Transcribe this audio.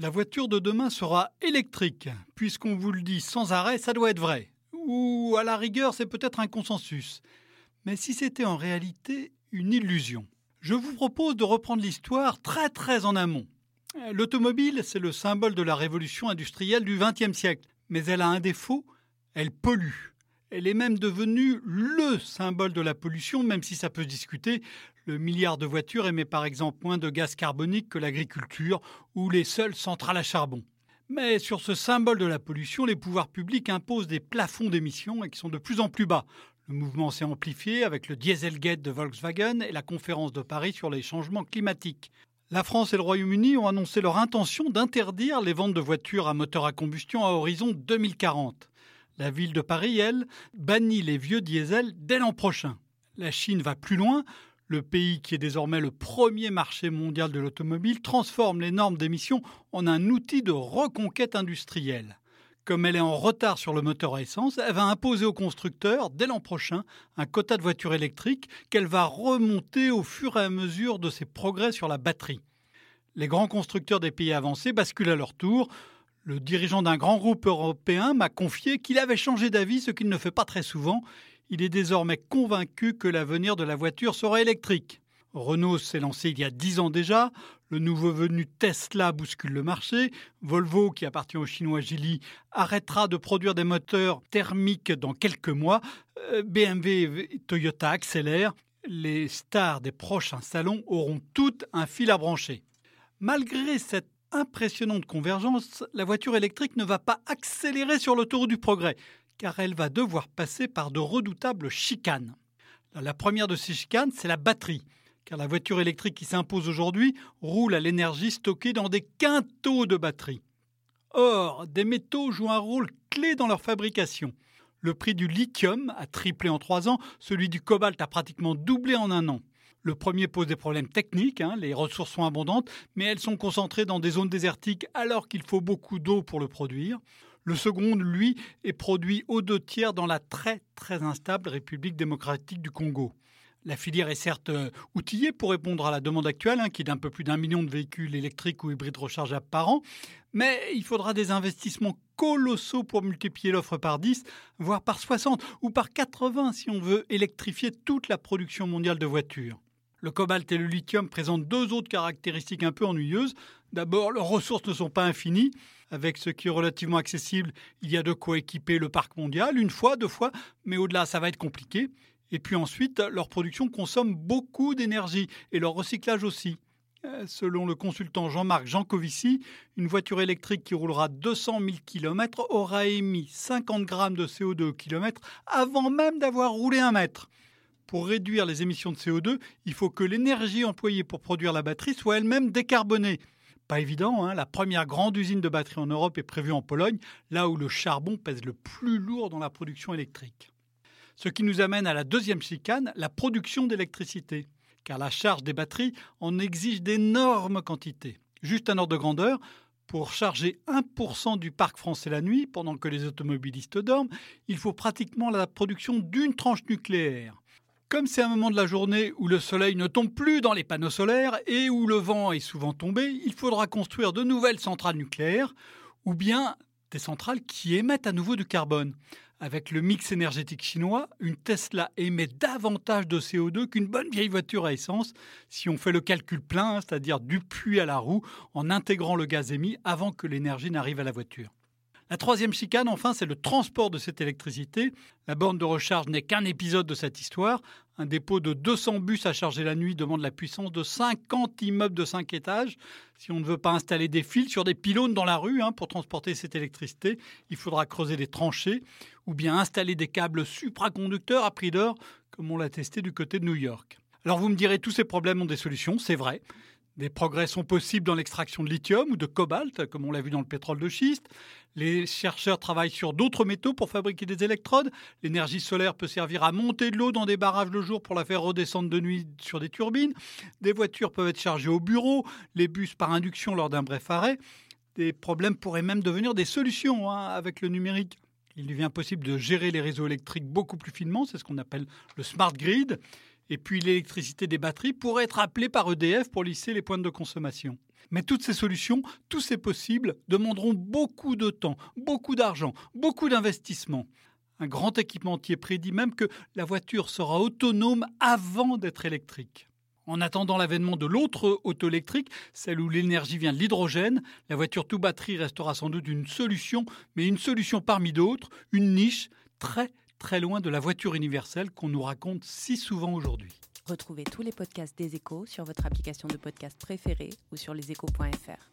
La voiture de demain sera électrique. Puisqu'on vous le dit sans arrêt, ça doit être vrai. Ou à la rigueur, c'est peut-être un consensus. Mais si c'était en réalité une illusion Je vous propose de reprendre l'histoire très très en amont. L'automobile, c'est le symbole de la révolution industrielle du XXe siècle. Mais elle a un défaut, elle pollue. Elle est même devenue le symbole de la pollution, même si ça peut se discuter. Le milliard de voitures émet par exemple moins de gaz carbonique que l'agriculture ou les seules centrales à charbon. Mais sur ce symbole de la pollution, les pouvoirs publics imposent des plafonds d'émissions qui sont de plus en plus bas. Le mouvement s'est amplifié avec le Dieselgate de Volkswagen et la conférence de Paris sur les changements climatiques. La France et le Royaume-Uni ont annoncé leur intention d'interdire les ventes de voitures à moteur à combustion à horizon 2040. La ville de Paris, elle, bannit les vieux diesels dès l'an prochain. La Chine va plus loin. Le pays qui est désormais le premier marché mondial de l'automobile transforme les normes d'émission en un outil de reconquête industrielle. Comme elle est en retard sur le moteur à essence, elle va imposer aux constructeurs, dès l'an prochain, un quota de voitures électriques qu'elle va remonter au fur et à mesure de ses progrès sur la batterie. Les grands constructeurs des pays avancés basculent à leur tour. Le dirigeant d'un grand groupe européen m'a confié qu'il avait changé d'avis, ce qu'il ne fait pas très souvent. Il est désormais convaincu que l'avenir de la voiture sera électrique. Renault s'est lancé il y a dix ans déjà. Le nouveau venu Tesla bouscule le marché. Volvo, qui appartient au chinois Geely, arrêtera de produire des moteurs thermiques dans quelques mois. Euh, BMW et Toyota accélèrent. Les stars des prochains salons auront toutes un fil à brancher. Malgré cette impressionnante convergence, la voiture électrique ne va pas accélérer sur l'autoroute du progrès, car elle va devoir passer par de redoutables chicanes. La première de ces chicanes, c'est la batterie, car la voiture électrique qui s'impose aujourd'hui roule à l'énergie stockée dans des quintaux de batterie. Or, des métaux jouent un rôle clé dans leur fabrication. Le prix du lithium a triplé en trois ans, celui du cobalt a pratiquement doublé en un an. Le premier pose des problèmes techniques, hein, les ressources sont abondantes, mais elles sont concentrées dans des zones désertiques alors qu'il faut beaucoup d'eau pour le produire. Le second, lui, est produit aux deux tiers dans la très très instable République démocratique du Congo. La filière est certes euh, outillée pour répondre à la demande actuelle, hein, qui est d'un peu plus d'un million de véhicules électriques ou hybrides rechargeables par an, mais il faudra des investissements colossaux pour multiplier l'offre par 10, voire par 60 ou par 80 si on veut électrifier toute la production mondiale de voitures. Le cobalt et le lithium présentent deux autres caractéristiques un peu ennuyeuses. D'abord, leurs ressources ne sont pas infinies. Avec ce qui est relativement accessible, il y a de quoi équiper le parc mondial, une fois, deux fois, mais au-delà, ça va être compliqué. Et puis ensuite, leur production consomme beaucoup d'énergie et leur recyclage aussi. Euh, selon le consultant Jean-Marc Jancovici, une voiture électrique qui roulera 200 000 km aura émis 50 grammes de CO2 au kilomètre avant même d'avoir roulé un mètre. Pour réduire les émissions de CO2, il faut que l'énergie employée pour produire la batterie soit elle-même décarbonée. Pas évident, hein la première grande usine de batterie en Europe est prévue en Pologne, là où le charbon pèse le plus lourd dans la production électrique. Ce qui nous amène à la deuxième chicane, la production d'électricité, car la charge des batteries en exige d'énormes quantités. Juste un ordre de grandeur, pour charger 1% du parc français la nuit, pendant que les automobilistes dorment, il faut pratiquement la production d'une tranche nucléaire. Comme c'est un moment de la journée où le soleil ne tombe plus dans les panneaux solaires et où le vent est souvent tombé, il faudra construire de nouvelles centrales nucléaires ou bien des centrales qui émettent à nouveau du carbone. Avec le mix énergétique chinois, une Tesla émet davantage de CO2 qu'une bonne vieille voiture à essence si on fait le calcul plein, c'est-à-dire du puits à la roue, en intégrant le gaz émis avant que l'énergie n'arrive à la voiture. La troisième chicane, enfin, c'est le transport de cette électricité. La borne de recharge n'est qu'un épisode de cette histoire. Un dépôt de 200 bus à charger la nuit demande la puissance de 50 immeubles de 5 étages. Si on ne veut pas installer des fils sur des pylônes dans la rue hein, pour transporter cette électricité, il faudra creuser des tranchées ou bien installer des câbles supraconducteurs à prix d'or, comme on l'a testé du côté de New York. Alors vous me direz, tous ces problèmes ont des solutions, c'est vrai. Des progrès sont possibles dans l'extraction de lithium ou de cobalt, comme on l'a vu dans le pétrole de schiste. Les chercheurs travaillent sur d'autres métaux pour fabriquer des électrodes. L'énergie solaire peut servir à monter de l'eau dans des barrages le jour pour la faire redescendre de nuit sur des turbines. Des voitures peuvent être chargées au bureau, les bus par induction lors d'un bref arrêt. Des problèmes pourraient même devenir des solutions hein, avec le numérique. Il devient possible de gérer les réseaux électriques beaucoup plus finement, c'est ce qu'on appelle le smart grid. Et puis l'électricité des batteries pourrait être appelée par EDF pour lisser les pointes de consommation. Mais toutes ces solutions, tous ces possibles, demanderont beaucoup de temps, beaucoup d'argent, beaucoup d'investissement. Un grand équipementier prédit même que la voiture sera autonome avant d'être électrique. En attendant l'avènement de l'autre auto électrique, celle où l'énergie vient de l'hydrogène, la voiture tout batterie restera sans doute une solution, mais une solution parmi d'autres, une niche très très loin de la voiture universelle qu'on nous raconte si souvent aujourd'hui. Retrouvez tous les podcasts des échos sur votre application de podcast préférée ou sur leséchos.fr.